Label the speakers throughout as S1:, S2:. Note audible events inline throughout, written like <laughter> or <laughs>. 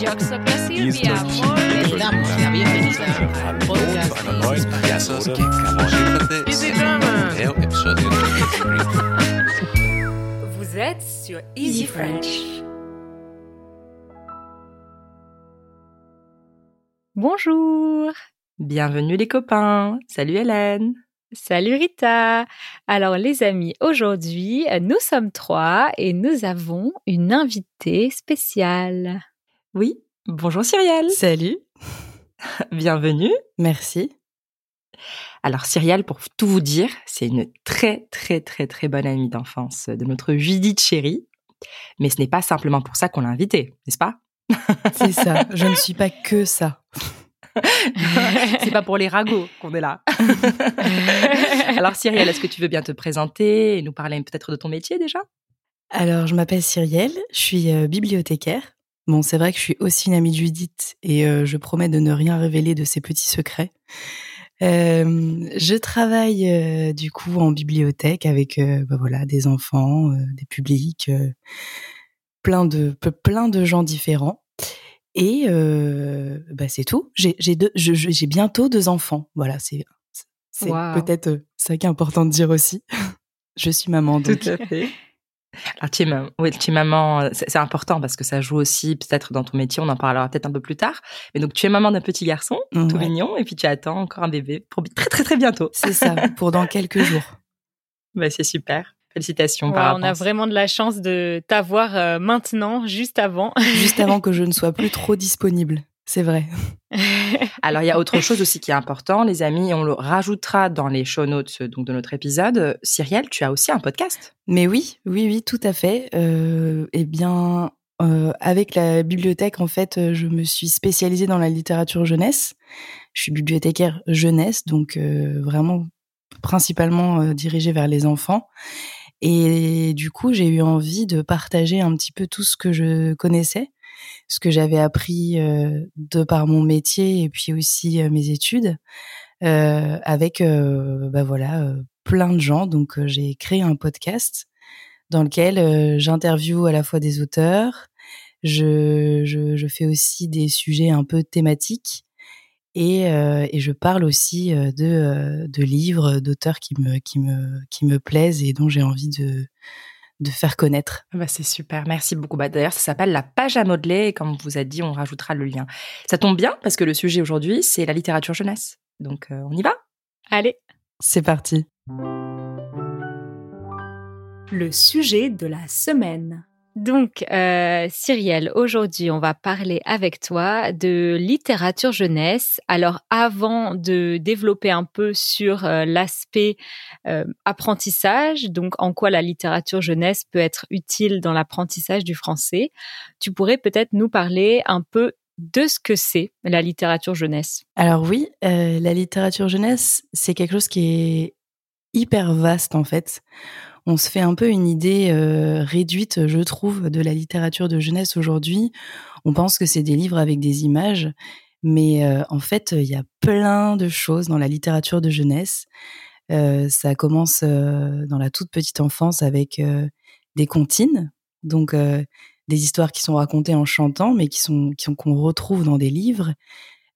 S1: Yo soy Silvia,
S2: Le damos la bienvenida al podcast
S1: Easy Drama.
S3: É o episódio
S1: Vous êtes sur Easy French.
S4: Bonjour.
S5: Bienvenue les copains. Salut Hélène.
S4: Salut Rita. Alors les amis, aujourd'hui nous sommes trois et nous avons une invitée spéciale.
S5: Oui. Bonjour Cyrielle.
S6: Salut, <laughs>
S5: Bienvenue.
S6: merci.
S5: Alors Cyrielle, pour tout vous dire, c'est une très très très très bonne amie d'enfance de notre Judith chérie. Mais ce n'est pas simplement pour ça qu'on l'a invitée, n'est-ce pas?
S6: C'est ça, <laughs> je ne suis pas que ça. <laughs>
S5: C'est pas pour les ragots qu'on est là. Alors Cyrielle, est-ce que tu veux bien te présenter et nous parler peut-être de ton métier déjà?
S6: Alors, je m'appelle Cyrielle, je suis euh, bibliothécaire. Bon, c'est vrai que je suis aussi une amie de Judith et euh, je promets de ne rien révéler de ses petits secrets. Euh, je travaille euh, du coup en bibliothèque avec bah, voilà des enfants, des publics, plein de plein de gens différents. Et bah, c'est tout. J'ai bientôt deux enfants. Voilà, c'est peut-être ça qui est important de dire aussi. <laughs> je suis maman donc.
S5: à fait. Alors, tu es, mam- oui, tu es maman, euh, c'est important parce que ça joue aussi peut-être dans ton métier, on en parlera peut-être un peu plus tard. Mais donc, tu es maman d'un petit garçon, tout
S6: Ouais.
S5: mignon, et puis tu attends encore un bébé pour très très très bientôt.
S6: C'est ça, pour dans quelques jours. <laughs>
S5: Bah, c'est super. Félicitations
S4: Ouais,
S5: par
S4: on a vraiment de la chance de t'avoir euh, maintenant, juste avant.
S6: Juste avant <laughs> que je ne sois plus trop disponible. C'est vrai. <laughs>
S5: Alors, il y a autre chose aussi qui est important, les amis, et on le rajoutera dans les show notes donc, de notre épisode. Cyrielle, tu as aussi un podcast?
S6: Mais oui, oui, oui, tout à fait. Euh, eh bien, euh, avec la bibliothèque, en fait, euh, je me suis spécialisée dans la littérature jeunesse. Je suis bibliothécaire jeunesse, donc euh, vraiment principalement euh, dirigée vers les enfants. Et du coup, j'ai eu envie de partager un petit peu tout ce que je connaissais, ce que j'avais appris de par mon métier et puis aussi mes études, avec bah voilà plein de gens. Donc, j'ai créé un podcast dans lequel j'interviewe à la fois des auteurs, je, je, je fais aussi des sujets un peu thématiques et, euh, et je parle aussi de, de livres, d'auteurs qui me, qui, me, qui me plaisent et dont j'ai envie de, de faire connaître.
S5: Bah, c'est super, merci beaucoup. Bah, D'ailleurs, ça s'appelle la page à modeler, et comme on vous a dit, on rajoutera le lien. Ça tombe bien parce que le sujet aujourd'hui, c'est la littérature jeunesse. Donc, euh, on y va?
S4: Allez,
S6: C'est parti.
S1: Le sujet de la semaine.
S4: Donc euh, Cyrielle, aujourd'hui on va parler avec toi de littérature jeunesse. Alors avant de développer un peu sur euh, l'aspect euh, apprentissage, donc en quoi la littérature jeunesse peut être utile dans l'apprentissage du français, tu pourrais peut-être nous parler un peu de ce que c'est la littérature jeunesse.
S6: Alors oui, euh, la littérature jeunesse, c'est quelque chose qui est hyper vaste en fait. On se fait un peu une idée euh, réduite, je trouve, de la littérature de jeunesse aujourd'hui. On pense que c'est des livres avec des images, mais euh, en fait, il y a plein de choses dans la littérature de jeunesse. Euh, ça commence dans la toute petite enfance avec des comptines, donc des histoires qui sont racontées en chantant, mais qui sont qu'on retrouve dans des livres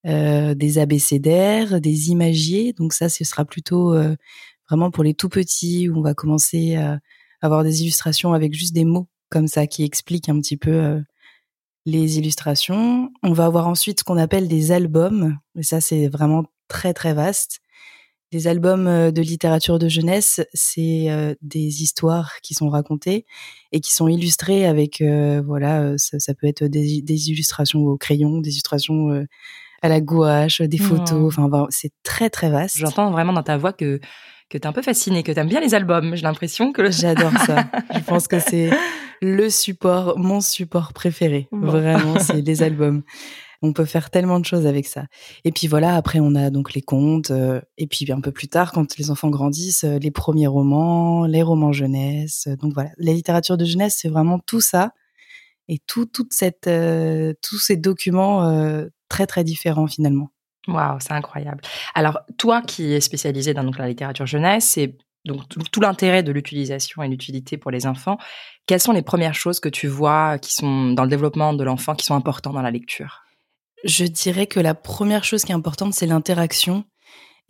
S6: des abécédaires, des imagiers. Donc ça, ce sera plutôt vraiment pour les tout petits où on va commencer à avoir des illustrations avec juste des mots comme ça qui expliquent un petit peu euh, les illustrations. On va avoir ensuite ce qu'on appelle des albums. Et ça, c'est vraiment très très vaste. Les albums euh, de littérature de jeunesse, c'est euh, des histoires qui sont racontées et qui sont illustrées avec, euh, voilà, euh, ça, peut être des, des illustrations au crayon, des illustrations euh, à la gouache, des photos.
S5: Wow.
S6: Enfin, c'est très très vaste.
S5: J'entends vraiment dans ta voix que, que tu es un peu fascinée, que tu aimes bien les albums. J'ai l'impression que le... <laughs>
S6: J'adore ça. Je <laughs> pense que c'est le support, mon support préféré.
S5: Bon.
S6: Vraiment, c'est les albums. On peut faire tellement de choses avec ça. Et puis voilà, après on a donc les contes. euh, et puis un peu plus tard, quand les enfants grandissent, euh, les premiers romans, les romans jeunesse. Donc voilà, la littérature de jeunesse, c'est vraiment tout ça et tout, toute cette, euh, tous ces documents euh, très très différents finalement.
S5: Waouh, c'est incroyable. Alors, toi qui es spécialisée dans donc, la littérature jeunesse, c'est donc tout l'intérêt de l'utilisation et l'utilité pour les enfants, quelles sont les premières choses que tu vois qui sont dans le développement de l'enfant qui sont importantes dans la lecture?
S6: Je dirais que la première chose qui est importante, c'est l'interaction.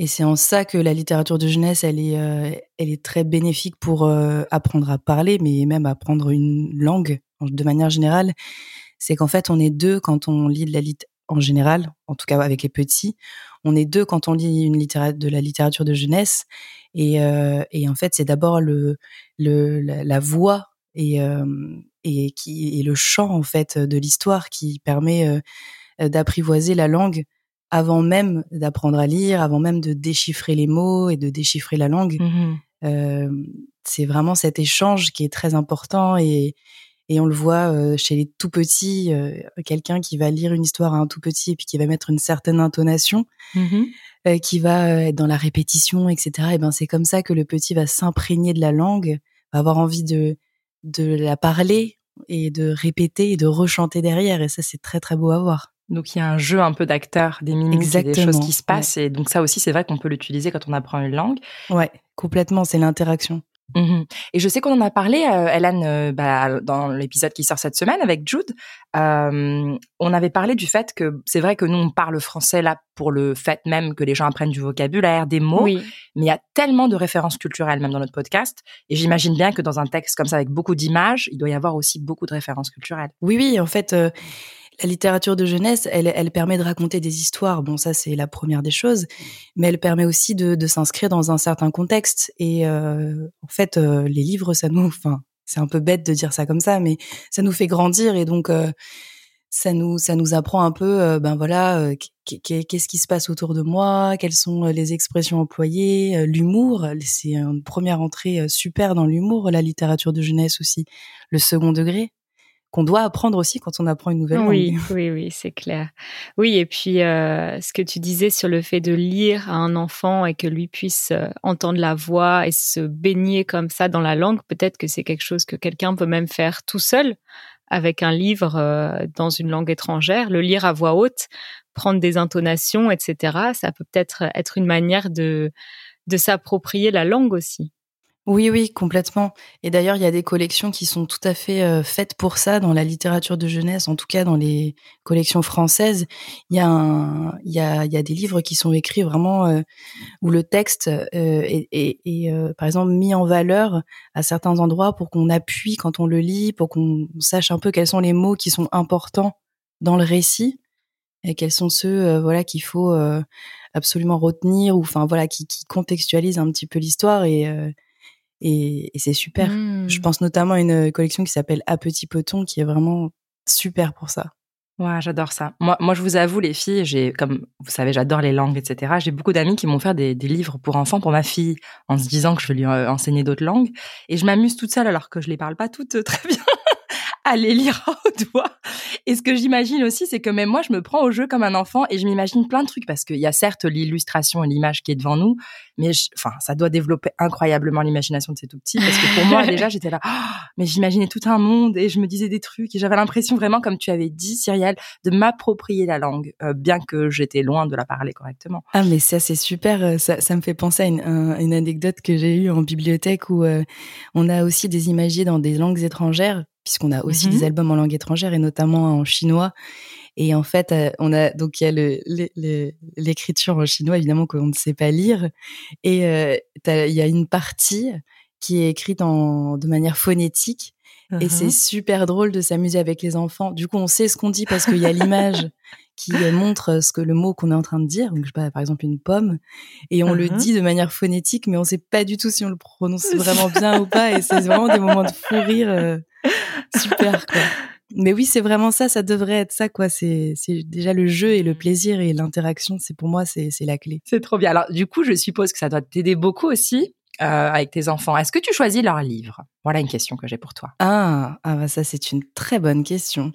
S6: Et c'est en ça que la littérature de jeunesse, elle est, euh, elle est très bénéfique pour euh, apprendre à parler, mais même apprendre une langue de manière générale. C'est qu'en fait, on est deux quand on lit de la lit en général, en tout cas avec les petits, on est deux quand on lit une littérature de la littérature de jeunesse. Et, euh, et en fait, c'est d'abord le, le la, la voix et et qui et le chant en fait de l'histoire qui permet d'apprivoiser la langue avant même d'apprendre à lire, avant même de déchiffrer les mots et de déchiffrer la langue.
S5: Mmh
S6: euh, c'est vraiment cet échange qui est très important et, et on le voit euh, chez les tout petits, euh, quelqu'un qui va lire une histoire à un tout petit et puis qui va mettre une certaine intonation,
S5: mmh
S6: euh, qui va être dans la répétition, etc. Et ben c'est comme ça que le petit va s'imprégner de la langue, va avoir envie de de la parler et de répéter et de rechanter derrière. Et ça c'est très très beau à voir.
S5: Donc il y a un jeu un peu d'acteur, des mimiques, des choses qui se passent. Et donc ça aussi, c'est vrai qu'on peut l'utiliser quand on apprend une langue.
S6: Ouais, complètement, c'est l'interaction.
S5: Mmh et je sais qu'on en a parlé, euh, Hélène, euh, bah, dans l'épisode qui sort cette semaine avec Jude. Euh, on avait parlé du fait que c'est vrai que nous, on parle français là pour le fait même que les gens apprennent du vocabulaire, des mots.
S4: Oui.
S5: Mais il y a tellement de références culturelles même dans notre podcast. Et j'imagine bien que dans un texte comme ça avec beaucoup d'images, il doit y avoir aussi beaucoup de références culturelles.
S6: Oui, oui, en fait, euh, la littérature de jeunesse, elle, elle permet de raconter des histoires. Bon, ça c'est la première des choses, mais elle permet aussi de, de s'inscrire dans un certain contexte. Et euh, en fait, euh, les livres, ça nous, enfin, c'est un peu bête de dire ça comme ça, mais ça nous fait grandir et donc euh, ça nous ça nous apprend un peu, euh, ben voilà, euh, qu'est-ce qui se passe autour de moi, quelles sont les expressions employées, euh, l'humour, c'est une première entrée super dans l'humour, la littérature de jeunesse aussi, le second degré qu'on doit apprendre aussi quand on apprend une nouvelle
S4: oui,
S6: langue. <laughs>
S4: Oui, oui, c'est clair. Oui, et puis euh, ce que tu disais sur le fait de lire à un enfant et que lui puisse euh, entendre la voix et se baigner comme ça dans la langue, peut-être que c'est quelque chose que quelqu'un peut même faire tout seul avec un livre euh, dans une langue étrangère, le lire à voix haute, prendre des intonations, etc. Ça peut peut-être être une manière de de s'approprier la langue aussi.
S6: Oui, oui, complètement. Et d'ailleurs, il y a des collections qui sont tout à fait euh, faites pour ça dans la littérature de jeunesse, en tout cas dans les collections françaises. Il y a, un, il y a, il y a des livres qui sont écrits vraiment euh, où le texte euh, est, est, est euh, par exemple, mis en valeur à certains endroits pour qu'on appuie quand on le lit, pour qu'on sache un peu quels sont les mots qui sont importants dans le récit et quels sont ceux, euh, voilà, qu'il faut euh, absolument retenir ou, enfin, voilà, qui, qui contextualisent un petit peu l'histoire et et, et c'est super.
S4: Mmh.
S6: Je pense notamment à une collection qui s'appelle À Petit Peton qui est vraiment super pour ça.
S5: Ouais, j'adore ça. Moi, moi, je vous avoue, les filles, j'ai, comme vous savez, j'adore les langues, etc. J'ai beaucoup d'amis qui m'ont fait des, des, livres pour enfants pour ma fille, en se disant que je vais lui euh, enseigner d'autres langues. Et je m'amuse toute seule, alors que je les parle pas toutes euh, <laughs> très bien, à les lire à haute voix. Et ce que j'imagine aussi, c'est que même moi, je me prends au jeu comme un enfant et je m'imagine plein de trucs parce qu'il y a certes l'illustration et l'image qui est devant nous, mais je, enfin, ça doit développer incroyablement l'imagination de ces tout petits parce que pour moi, <laughs> déjà, j'étais là, oh, mais j'imaginais tout un monde et je me disais des trucs et j'avais l'impression vraiment, comme tu avais dit, Cyrielle, de m'approprier la langue, euh, bien que j'étais loin de la parler correctement.
S6: Ah, mais ça, c'est super. Ça, ça me fait penser à une, un, une anecdote que j'ai eue en bibliothèque où euh, on a aussi des imagiers dans des langues étrangères puisqu'on a aussi
S5: Mhm.
S6: des albums en langue étrangère et notamment en chinois. Et en fait, euh, on a donc il y a le- le- le- l'écriture en chinois évidemment qu'on ne sait pas lire, et euh, il y a une partie qui est écrite en de manière phonétique. Et c'est super drôle de s'amuser avec les enfants. Du coup, on sait ce qu'on dit parce qu'il y a l'image <laughs> qui euh, montre ce que le mot qu'on est en train de dire. Donc, je sais pas, par exemple, une pomme. Et on le
S5: Mhm.
S6: dit de manière phonétique, mais on sait pas du tout si on le prononce <laughs> vraiment bien ou pas. Et c'est vraiment des moments de fou rire <laughs> super, quoi. Mais oui, c'est vraiment ça. Ça devrait être ça, quoi. C'est, c'est déjà le jeu et le plaisir et l'interaction. C'est pour moi, c'est, c'est la clé.
S5: C'est trop bien. Alors, du coup, je suppose que ça doit t'aider beaucoup aussi euh, avec tes enfants. Est-ce que tu choisis leurs livres? Voilà une question que j'ai pour toi.
S6: Ah, ah bah ça c'est une très bonne question.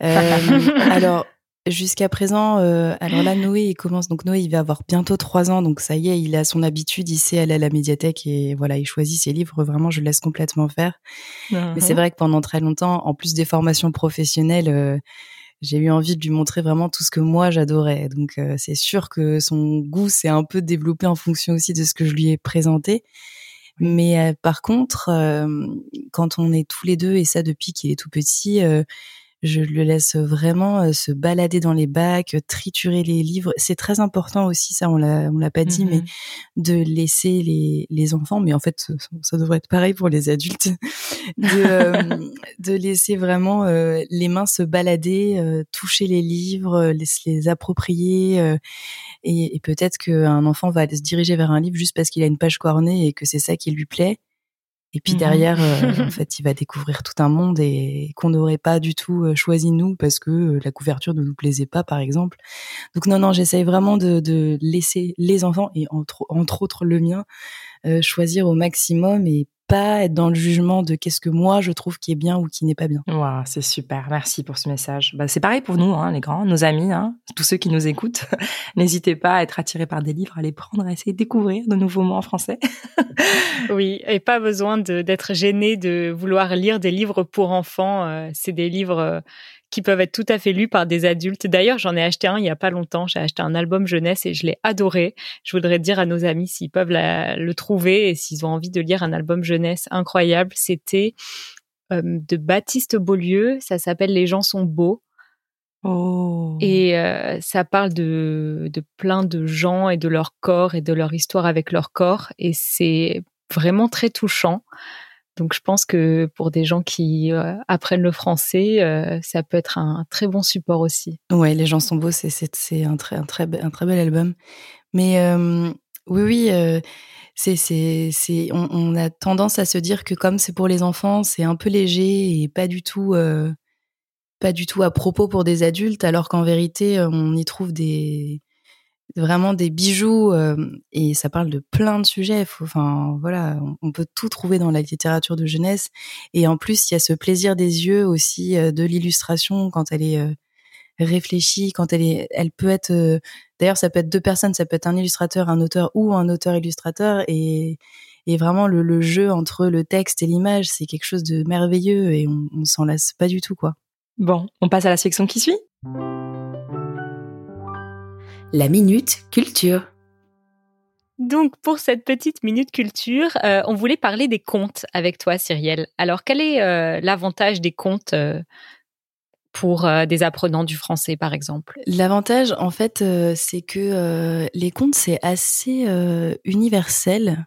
S6: Euh, <laughs> alors jusqu'à présent, euh, alors là Noé il commence. Donc Noé il va avoir bientôt trois ans. Donc ça y est il a son habitude. Il sait aller à la médiathèque et voilà il choisit ses livres. Vraiment je le laisse complètement faire. Mais c'est vrai que pendant très longtemps en plus des formations professionnelles euh, j'ai eu envie de lui montrer vraiment tout ce que moi j'adorais. Donc euh, c'est sûr que son goût s'est un peu développé en fonction aussi de ce que je lui ai présenté. Mais par contre, quand on est tous les deux, et ça depuis qu'il est tout petit, je le laisse vraiment euh, se balader dans les bacs, euh, triturer les livres. C'est très important aussi, ça on l'a on l'a pas dit, mais mmh de laisser les, les enfants, mais en fait ça devrait être pareil pour les adultes, <laughs> de, euh, de laisser vraiment les mains se balader, toucher les livres, les, les approprier, et, et peut-être qu'un enfant va se diriger vers un livre juste parce qu'il a une page cornée et que c'est ça qui lui plaît et puis mmh derrière, euh, en <laughs> fait, il va découvrir tout un monde et qu'on n'aurait pas du tout euh, choisi nous parce que euh, la couverture ne nous plaisait pas, par exemple. Donc non, non, j'essaye vraiment de, de, laisser les enfants et entre, entre autres le mien choisir au maximum et pas être dans le jugement de qu'est-ce que moi je trouve qui est bien ou qui n'est pas bien.
S5: Wow, c'est super. Merci pour ce message. Bah, c'est pareil pour nous, hein, les grands, nos amis, hein, tous ceux qui nous écoutent. <laughs> N'hésitez pas à être attirés par des livres, à les prendre, à essayer de découvrir de nouveaux mots en français. <laughs>
S4: oui, et pas besoin d'être gêné de vouloir lire des livres pour enfants. Euh, c'est des livres euh, qui peuvent être tout à fait lus par des adultes. D'ailleurs, j'en ai acheté un il y a pas longtemps. J'ai acheté un album jeunesse et je l'ai adoré. Je voudrais dire à nos amis s'ils peuvent le trouver et s'ils ont envie de lire un album jeunesse incroyable. C'était euh, de Baptiste Beaulieu. Ça s'appelle Les gens sont beaux.
S5: Oh.
S4: Et euh, ça parle de, de plein de gens et de leur corps et de leur histoire avec leur corps. Et c'est vraiment très touchant. Donc je pense que pour des gens qui euh, apprennent le français, euh, ça peut être un, très bon support aussi.
S6: Ouais, les gens sont beaux, c'est un très un très un très bel album. Mais euh, oui oui, c'est c'est on, on, a tendance à se dire que comme c'est pour les enfants, c'est un peu léger et pas du tout pas du tout à propos pour des adultes, alors qu'en vérité on y trouve des vraiment des bijoux euh, et ça parle de plein de sujets. enfin voilà, on, peut tout trouver dans la littérature de jeunesse et en plus il y a ce plaisir des yeux aussi euh, de l'illustration quand elle est euh, réfléchie, quand elle est, elle peut être. D'ailleurs, ça peut être deux personnes, ça peut être un illustrateur, un auteur ou un auteur-illustrateur et et vraiment le, le, jeu entre le texte et l'image, c'est quelque chose de merveilleux et on, on s'en lasse pas du tout quoi.
S5: Bon, on passe à la section qui suit
S1: la minute culture.
S4: Donc pour cette petite minute culture, euh, on voulait parler des contes avec toi, Cyrielle. Alors quel est euh, l'avantage des contes euh, pour des apprenants du français, par exemple?
S6: L'avantage, en fait, c'est que les contes, c'est assez universel.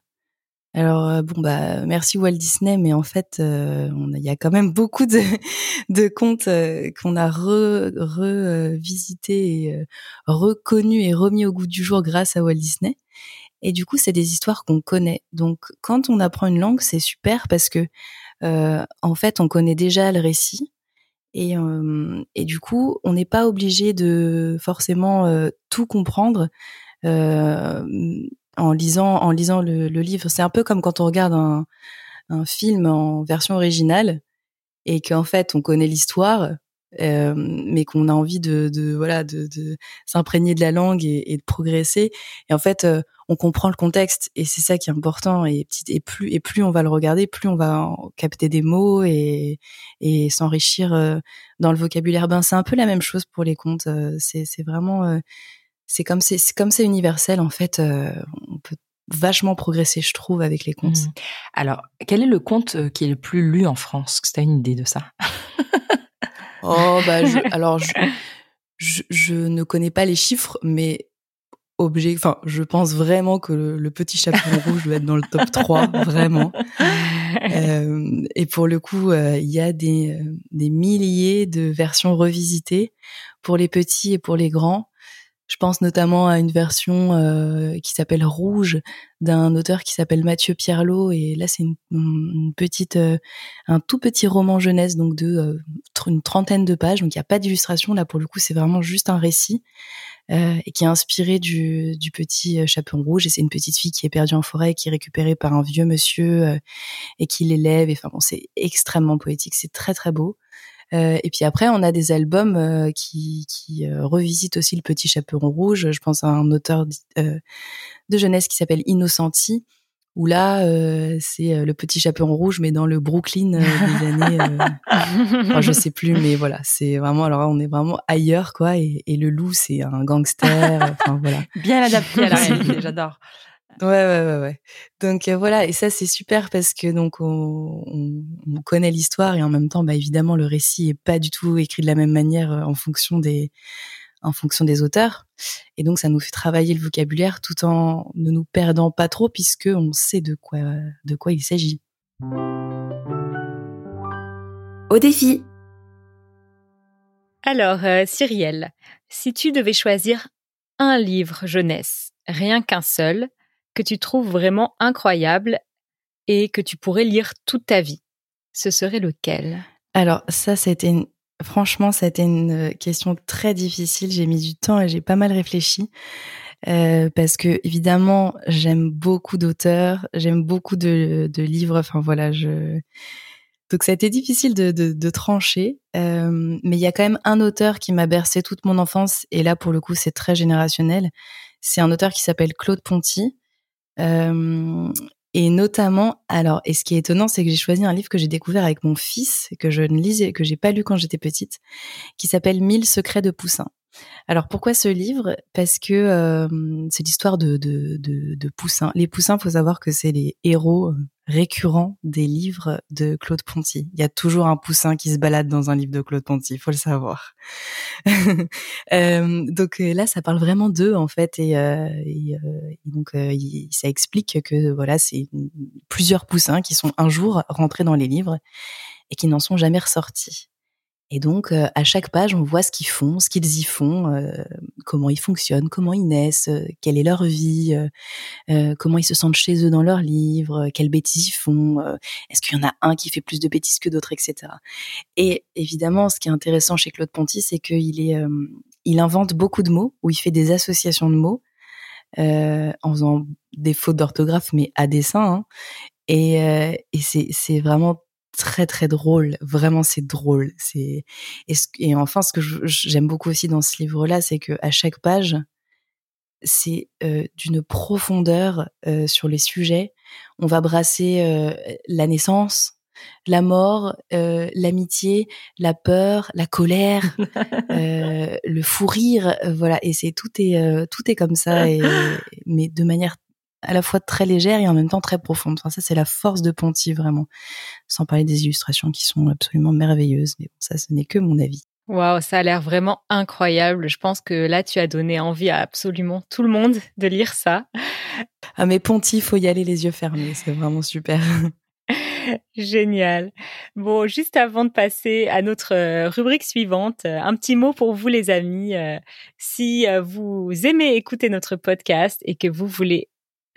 S6: Alors euh, bon bah merci Walt Disney, mais en fait euh, il y a quand même beaucoup de, <laughs> contes euh, qu'on a revisité et reconnus et remis au goût du jour grâce à Walt Disney. Et du coup c'est des histoires qu'on connaît. Donc quand on apprend une langue c'est super parce que en fait on connaît déjà le récit et, et du coup on n'est pas obligé de forcément tout comprendre en lisant en lisant le, livre. C'est un peu comme quand on regarde un, un film en version originale et qu'en fait on connaît l'histoire, euh, mais qu'on a envie de, de voilà de, de s'imprégner de la langue et, et, de progresser. Et en fait, euh, on comprend le contexte et c'est ça qui est important. Et, et plus et plus on va le regarder, plus on va capter des mots et, et s'enrichir euh, dans le vocabulaire. Ben c'est un peu la même chose pour les contes. C'est c'est vraiment c'est comme c'est comme c'est universel en fait. Euh, on peut vachement progresser, je trouve, avec les contes. Mmh.
S5: Alors, quel est le conte euh, qui est le plus lu en France? Tu as une idée de ça? <laughs>
S6: Oh bah <laughs> alors je, je, ne connais pas les chiffres, mais objet, enfin, je pense vraiment que le, petit chaperon <laughs> rouge doit être dans le top 3, vraiment. Euh, et pour le coup, il y a des, des milliers de versions revisitées pour les petits et pour les grands. Je pense notamment à une version euh, qui s'appelle Rouge d'un auteur qui s'appelle Mathieu Pierlot et là c'est une, petite euh, un tout petit roman jeunesse donc de euh, une trentaine de pages. Donc il n'y a pas d'illustration. Là pour le coup c'est vraiment juste un récit et qui est inspiré du, du petit chaperon rouge. Et c'est une petite fille qui est perdue en forêt qui est récupérée par un vieux monsieur et qui l'élève. Et enfin bon c'est extrêmement poétique. C'est très très beau. euh, et puis après, on a des albums euh, qui, qui euh, revisitent aussi le Petit Chaperon Rouge. Je pense à un auteur de jeunesse qui s'appelle Innocenti, où là, c'est le Petit Chaperon Rouge, mais dans le Brooklyn des années, <laughs> enfin, je sais plus, mais voilà, c'est vraiment. Alors, on est vraiment ailleurs, quoi. Et, et le loup, c'est un gangster. Enfin voilà.
S5: Bien adapté à la réalité, j'adore.
S6: Ouais, ouais, ouais, ouais. Donc euh, voilà, et ça c'est super parce que donc on, on, connaît l'histoire et en même temps, bah évidemment, le récit est pas du tout écrit de la même manière en fonction des en fonction des auteurs. Et donc ça nous fait travailler le vocabulaire tout en ne nous perdant pas trop puisque on sait de quoi de quoi il s'agit.
S1: Au défi.
S4: Alors, euh, Cyrielle, si tu devais choisir un livre jeunesse, rien qu'un seul, que tu trouves vraiment incroyable et que tu pourrais lire toute ta vie, ce serait lequel?
S6: Alors ça, c'était une... franchement, été une question très difficile. J'ai mis du temps et j'ai pas mal réfléchi. Euh, parce que évidemment j'aime beaucoup d'auteurs, j'aime beaucoup de, de, livres. Enfin voilà, je donc ça a été difficile de, de, de trancher, euh, mais il y a quand même un auteur qui m'a bercé toute mon enfance, et là pour le coup c'est très générationnel. C'est un auteur qui s'appelle Claude Ponty, euh, et notamment, alors, et ce qui est étonnant, c'est que j'ai choisi un livre que j'ai découvert avec mon fils, que je ne lisais, que j'ai pas lu quand j'étais petite, qui s'appelle Mille secrets de Poussin. Alors pourquoi ce livre? Parce que euh, c'est l'histoire de, de, de, de, poussins. Les poussins, faut savoir que c'est les héros euh, récurrents des livres de Claude Ponty. Il y a toujours un poussin qui se balade dans un livre de Claude Ponty, faut le savoir. <laughs> euh, donc là, ça parle vraiment d'eux en fait, et, euh, euh, donc ça explique que voilà, c'est plusieurs poussins qui sont un jour rentrés dans les livres et qui n'en sont jamais ressortis. Et donc, euh, à chaque page, on voit ce qu'ils font, ce qu'ils y font, euh, comment ils fonctionnent, comment ils naissent, euh, quelle est leur vie, comment ils se sentent chez eux dans leurs livres, quelles bêtises ils font, est-ce qu'il y en a un qui fait plus de bêtises que d'autres, etc. Et évidemment, ce qui est intéressant chez Claude Ponty, c'est qu'il est, il invente beaucoup de mots, ou il fait des associations de mots, en faisant des fautes d'orthographe, mais à dessein. Hein. Et, et c'est vraiment très très drôle. Vraiment, c'est drôle. C'est et, et, enfin, ce que j'aime beaucoup aussi dans ce livre-là, c'est que à chaque page, c'est euh, d'une profondeur euh, sur les sujets. On va brasser euh, la naissance, la mort, l'amitié, la peur, la colère, <laughs> le fou rire, voilà. Et c'est tout est tout est comme ça, et, <laughs> mais de manière à la fois très légère et en même temps très profonde. Enfin, ça, c'est la force de Ponty, vraiment. Sans parler des illustrations qui sont absolument merveilleuses. Mais bon, ça, ce n'est que mon avis.
S4: Waouh, ça a l'air vraiment incroyable. Je pense que là, tu as donné envie à absolument tout le monde de lire ça.
S6: Ah, mais Ponty, faut y aller les yeux fermés. C'est vraiment super. <laughs>
S4: Génial. Bon, juste avant de passer à notre euh, rubrique suivante, euh, un petit mot pour vous les amis. Euh, si vous aimez écouter notre podcast et que vous voulez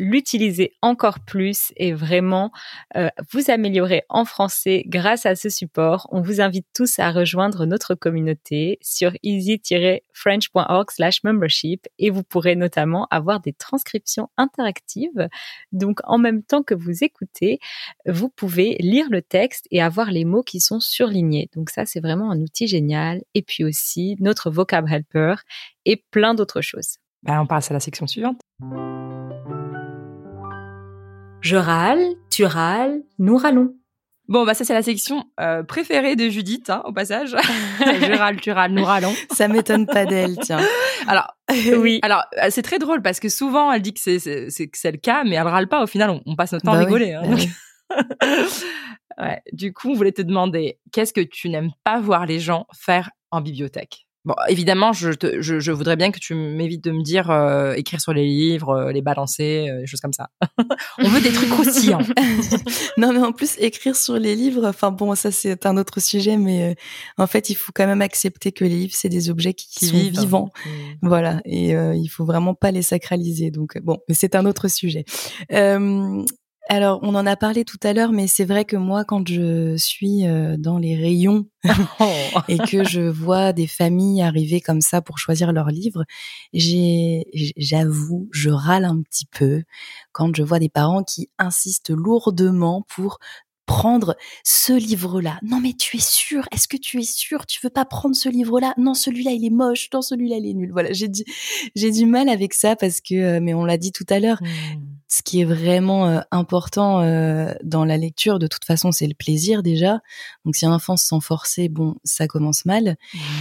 S4: l'utiliser encore plus et vraiment euh, vous améliorer en français grâce à ce support. On vous invite tous à rejoindre notre communauté sur easy-french.org/membership et vous pourrez notamment avoir des transcriptions interactives. Donc en même temps que vous écoutez, vous pouvez lire le texte et avoir les mots qui sont surlignés. Donc ça c'est vraiment un outil génial et puis aussi notre vocab helper et plein d'autres choses.
S5: Ben, on passe à la section suivante.
S1: Je râle, tu râles, nous râlons.
S5: Bon, bah ça c'est la section euh, préférée de Judith, hein, au passage. <laughs> je râle, tu râles, nous râlons.
S6: Ça m'étonne pas d'elle, tiens.
S5: Alors <laughs> oui. Alors euh, c'est très drôle parce que souvent elle dit que c'est c'est que c'est le cas, mais elle râle pas. Au final, on, passe notre temps à bah rigoler. Hein, bah <laughs> ouais. Du coup, on voulait te demander qu'est-ce que tu n'aimes pas voir les gens faire en bibliothèque? Bon, évidemment, je, te, je, je, voudrais bien que tu m'évites de me dire euh, écrire sur les livres, euh, les balancer, euh, des choses comme ça. On veut des trucs croustillants. <laughs>
S6: non, mais en plus, écrire sur les livres, enfin bon, ça c'est un autre sujet, mais en fait, il faut quand même accepter que les livres, c'est des objets qui, sont vivants. Mmh. Voilà, et il faut vraiment pas les sacraliser. Donc bon, mais c'est un autre sujet. Alors, on en a parlé tout à l'heure, mais c'est vrai que moi, quand je suis euh, dans les rayons oh. et que je vois des familles arriver comme ça pour choisir leurs livres, j'avoue, je râle un petit peu quand je vois des parents qui insistent lourdement pour prendre ce livre-là. Non mais tu es sûr? Est-ce que tu es sûr? Tu veux pas prendre ce livre-là? Non, celui-là il est moche. Non, celui-là il est nul. Voilà, j'ai dit j'ai du mal avec ça parce que euh, mais on l'a dit tout à l'heure. Mmh. ce qui est vraiment euh, important euh, dans la lecture, de toute façon, c'est le plaisir déjà. Donc, si un enfant se sent forcé, bon, ça commence mal.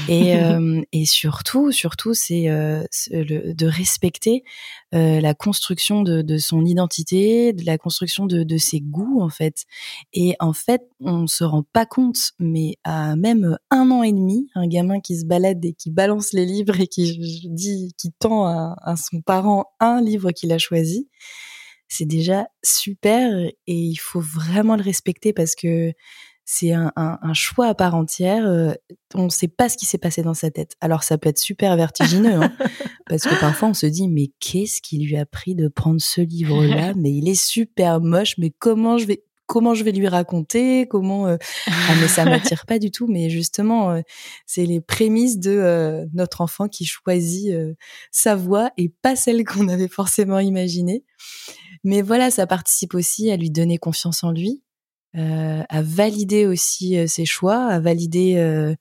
S6: Et, <laughs> euh, et surtout, surtout, c'est de respecter la construction de, de, son identité, de la construction de, de, ses goûts, en fait. Et en fait, on se rend pas compte, mais à même un an et demi, un gamin qui se balade et qui balance les livres et qui dit, qui tend à, à son parent un livre qu'il a choisi c'est déjà super et il faut vraiment le respecter parce que c'est un, choix à part entière. Euh, on ne sait pas ce qui s'est passé dans sa tête. Alors ça peut être super vertigineux, hein, <laughs> parce que parfois on se dit mais qu'est-ce qui lui a pris de prendre ce livre-là? <laughs> Mais il est super moche. Mais comment je vais comment je vais lui raconter? Comment euh, Ah mais ça <laughs> m'attire pas du tout. Mais justement, euh, c'est les prémices de notre enfant qui choisit sa voix et pas celle qu'on avait forcément imaginée. Mais voilà, ça participe aussi à lui donner confiance en lui, euh, à valider aussi euh, ses choix, à valider euh,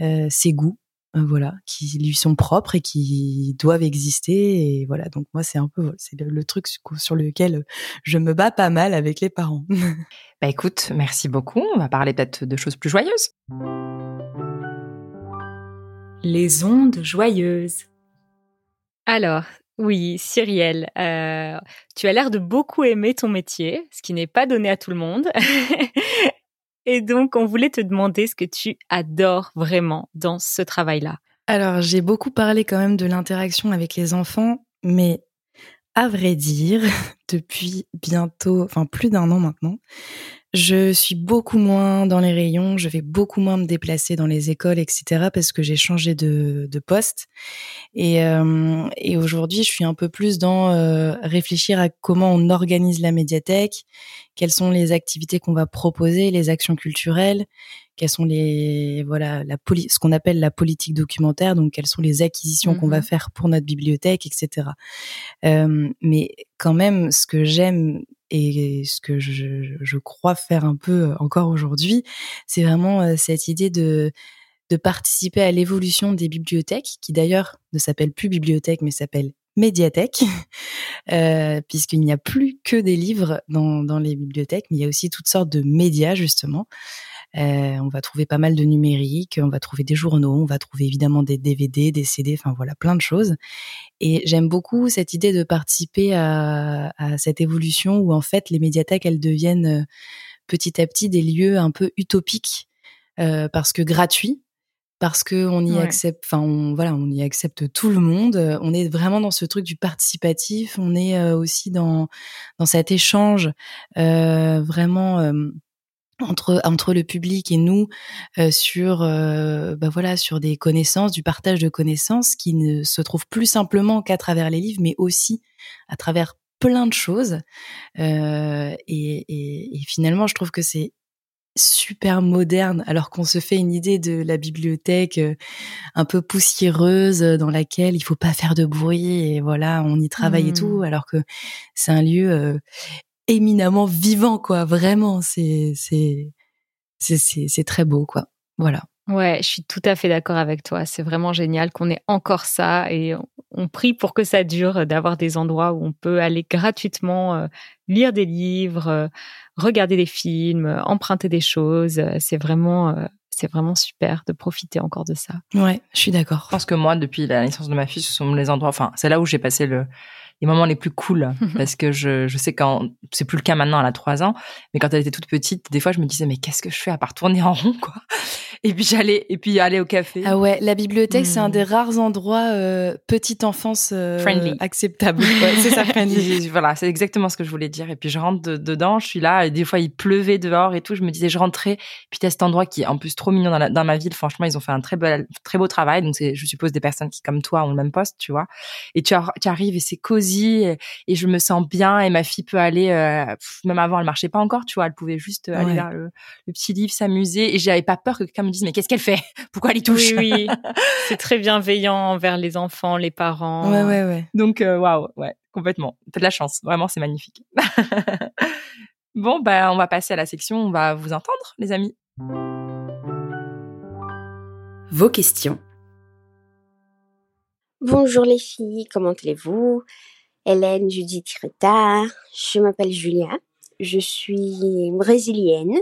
S6: euh ses goûts, voilà, qui lui sont propres et qui doivent exister. Et voilà, donc moi c'est un peu c'est le, truc sur lequel je me bats pas mal avec les parents. <laughs>
S5: bah écoute, merci beaucoup. On va parler peut-être de choses plus joyeuses.
S1: Les ondes joyeuses.
S4: Alors, oui, Cyrielle, euh, tu as l'air de beaucoup aimer ton métier, ce qui n'est pas donné à tout le monde. <laughs> Et donc, on voulait te demander ce que tu adores vraiment dans ce travail-là.
S6: Alors, j'ai beaucoup parlé quand même de l'interaction avec les enfants, mais à vrai dire, <laughs> depuis bientôt, enfin plus d'un an maintenant, je suis beaucoup moins dans les rayons, je vais beaucoup moins me déplacer dans les écoles, etc. parce que j'ai changé de, poste. Et, euh, et aujourd'hui, je suis un peu plus dans euh, réfléchir à comment on organise la médiathèque, quelles sont les activités qu'on va proposer, les actions culturelles, quelles sont les voilà la ce qu'on appelle la politique documentaire, donc quelles sont les acquisitions qu'on va mmh faire pour notre bibliothèque, etc. Euh, mais quand même, ce que j'aime et ce que je, je, crois faire un peu encore aujourd'hui, c'est vraiment euh, cette idée de de participer à l'évolution des bibliothèques, qui d'ailleurs ne s'appelle plus bibliothèque, mais s'appelle médiathèque, <laughs> euh, puisqu'il n'y a plus que des livres dans, dans les bibliothèques, mais il y a aussi toutes sortes de médias justement. Euh, on va trouver pas mal de numérique, on va trouver des journaux, on va trouver évidemment des DVD, des CD, enfin voilà, plein de choses. Et j'aime beaucoup cette idée de participer à, cette évolution où en fait les médiathèques elles deviennent euh, petit à petit des lieux un peu utopiques euh, parce que gratuits, parce que on y accepte, enfin on, voilà, on y accepte tout le monde. On est vraiment dans ce truc du participatif. On est aussi dans dans cet échange vraiment entre entre le public et nous euh, sur euh, bah voilà sur des connaissances du partage de connaissances qui ne se trouve plus simplement qu'à travers les livres mais aussi à travers plein de choses euh, et, et, et, finalement je trouve que c'est super moderne alors qu'on se fait une idée de la bibliothèque un peu poussiéreuse dans laquelle il faut pas faire de bruit et voilà on y travaille et tout mmh. alors que c'est un lieu éminemment vivant, quoi. Vraiment, c'est c'est c'est très beau, quoi. Voilà.
S4: Ouais, je suis tout à fait d'accord avec toi. C'est vraiment génial qu'on ait encore ça et on prie pour que ça dure, d'avoir des endroits où on peut aller gratuitement euh, lire des livres, euh, regarder des films, emprunter des choses. C'est vraiment, euh, c'est vraiment super de profiter encore de ça.
S6: Ouais, je suis d'accord.
S5: Je pense que moi, depuis la naissance de ma fille, ce sont les endroits, enfin, c'est là où j'ai passé le, les moments les plus cool. <laughs> Parce que je, je sais quand c'est plus le cas maintenant elle a trois ans mais quand elle était toute petite des fois je me disais mais qu'est-ce que je fais à part tourner en rond quoi? <laughs> et puis j'allais et puis aller au café.
S6: Ah ouais la bibliothèque c'est un hmm. des rares endroits euh, petite enfance euh,
S5: friendly.
S6: acceptable. <laughs> C'est ça friendly. <laughs>
S5: Voilà c'est exactement ce que je voulais dire. Et puis je rentre dedans je suis là et des fois il pleuvait dehors et tout. Je me disais je rentrais. Puis t'as cet endroit qui est en plus trop mignon dans, dans ma ville. Franchement ils ont fait un très beau très beau travail. Donc c'est je suppose des personnes qui comme toi ont le même poste tu vois. Et tu, tu arrives et c'est cosy et, je me sens bien. Et ma fille peut aller euh, même avant elle marchait pas encore tu vois. Elle pouvait juste aller vers le, petit livre s'amuser. Et j'avais pas peur que quelqu'un me dise mais qu'est-ce qu'elle fait? <laughs> Pourquoi elle y touche?
S4: Oui, oui. <laughs> c'est très bienveillant envers les enfants les parents
S6: ouais ouais ouais
S5: donc euh, waouh ouais complètement t'as de la chance vraiment c'est magnifique <laughs> bon bah on va passer à la section on va vous entendre les amis
S1: vos questions
S3: Bonjour les filles, comment allez-vous? Hélène Judith Reta. Je m'appelle Julia. Je suis brésilienne.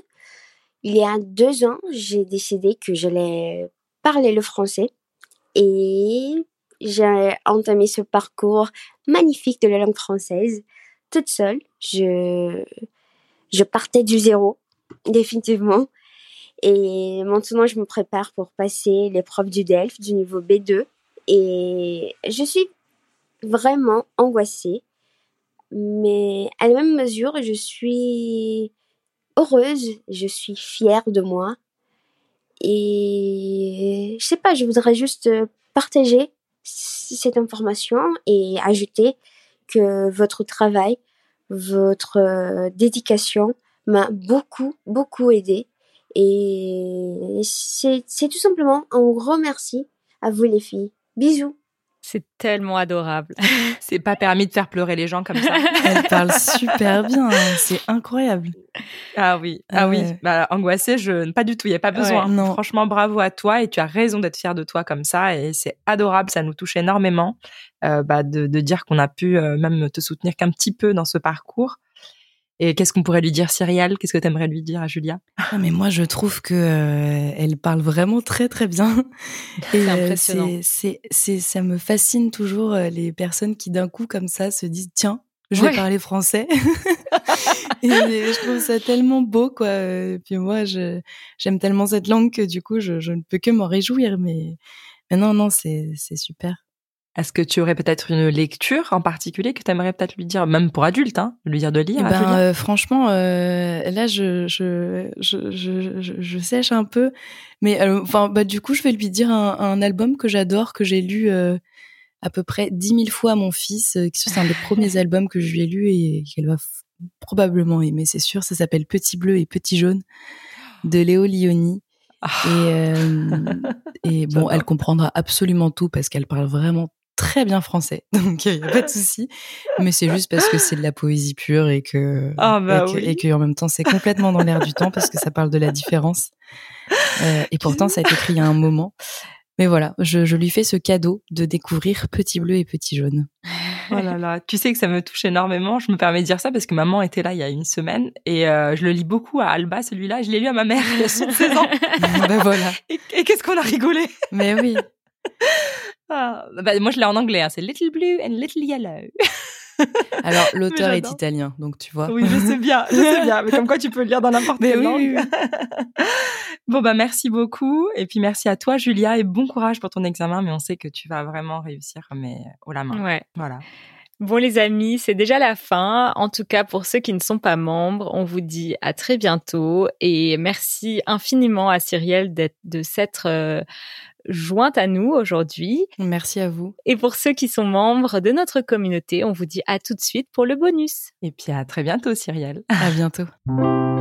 S3: Il y a deux ans, j'ai décidé que j'allais parler le français et j'ai entamé ce parcours magnifique de la langue française toute seule. Je, je partais du zéro, <laughs> définitivement. Et maintenant, je me prépare pour passer l'épreuve du DELF du niveau B2. Et je suis vraiment angoissée. Mais à la même mesure, je suis heureuse, je suis fière de moi. Et je sais pas, je voudrais juste partager cette information et ajouter que votre travail, votre euh, dédication m'a beaucoup, beaucoup aidé. Et c'est tout simplement un gros merci à vous les filles. Bisous.
S4: C'est tellement adorable. <laughs>
S5: c'est pas permis de faire pleurer les gens comme ça. <laughs>
S6: Elle parle super bien, c'est incroyable.
S5: Ah oui, ah, oui. Bah, angoissée, je pas du tout. Il y a pas besoin. non. Franchement, bravo à toi et tu as raison d'être fière de toi comme ça et c'est adorable. Ça nous touche énormément euh, bah, de, de, dire qu'on a pu euh, même te soutenir qu'un petit peu dans ce parcours. Et qu'est-ce qu'on pourrait lui dire, Cyrielle? Qu'est-ce que tu aimerais lui dire à Julia?
S6: Ah, Mais moi, je trouve que euh, elle parle vraiment très très bien.
S4: C'est impressionnant.
S6: C'est, c'est, ça me fascine toujours les personnes qui d'un coup comme ça se disent tiens, je vais parler français. <laughs> et je trouve ça tellement beau, quoi. Et puis moi, je, j'aime tellement cette langue que du coup, je, je ne peux que m'en réjouir. Mais, mais non, non, c'est, c'est super.
S5: Est-ce que tu aurais peut-être une lecture en particulier que tu aimerais peut-être lui dire, même pour adulte, hein, lui dire de lire
S6: ben, euh, Franchement, euh, là, je je, je, je, je, sèche un peu. Mais euh, enfin, bah, du coup, je vais lui dire un, un album que j'adore, que j'ai lu euh, à peu près dix mille fois à mon fils. C'est un des premiers <laughs> albums que je lui ai lu et qu'elle va probablement aimer, c'est sûr. Ça s'appelle Petit Bleu et Petit Jaune de Léo Lioni. Ah. Et, et <laughs> bon, elle comprendra absolument tout parce qu'elle parle vraiment très bien français, <laughs> donc il n'y a pas de souci. Mais c'est juste parce que c'est de la poésie pure et que,
S5: ah bah
S6: et, que en même temps c'est complètement dans l'air du temps parce que ça parle de la différence. Euh, et pourtant ça a été écrit il y a un moment. Mais voilà, je, je, lui fais ce cadeau de découvrir Petit Bleu et Petit Jaune.
S5: Oh là là, tu sais que ça me touche énormément. Je me permets de dire ça parce que maman était là il y a une semaine et euh, je le lis beaucoup à Alba, celui-là. Je l'ai lu à ma mère il y a 16 ans. <laughs>
S6: ben voilà.
S5: Et, et qu'est-ce qu'on a rigolé?
S6: Mais oui.
S5: Ah, bah, moi, je l'ai en anglais. Hein. C'est Little Blue and Little Yellow. <laughs>
S6: Alors, <laughs> l'auteur est italien, donc tu vois.
S5: Oui, je sais bien, je sais bien. Mais comme quoi, tu peux le lire dans n'importe quelle langue. <laughs> bon, bah, merci beaucoup. Et puis, merci à toi, Julia, et bon courage pour ton examen. Mais on sait que tu vas vraiment réussir, mais au la main.
S4: Ouais.
S5: Voilà.
S4: Bon les amis, c'est déjà la fin. En tout cas, pour ceux qui ne sont pas membres, on vous dit à très bientôt et merci infiniment à Cyrielle de s'être euh, jointe à nous aujourd'hui.
S6: Merci à vous.
S4: Et pour ceux qui sont membres de notre communauté, on vous dit à tout de suite pour le bonus.
S5: Et puis à très bientôt Cyrielle.
S6: À bientôt. <laughs>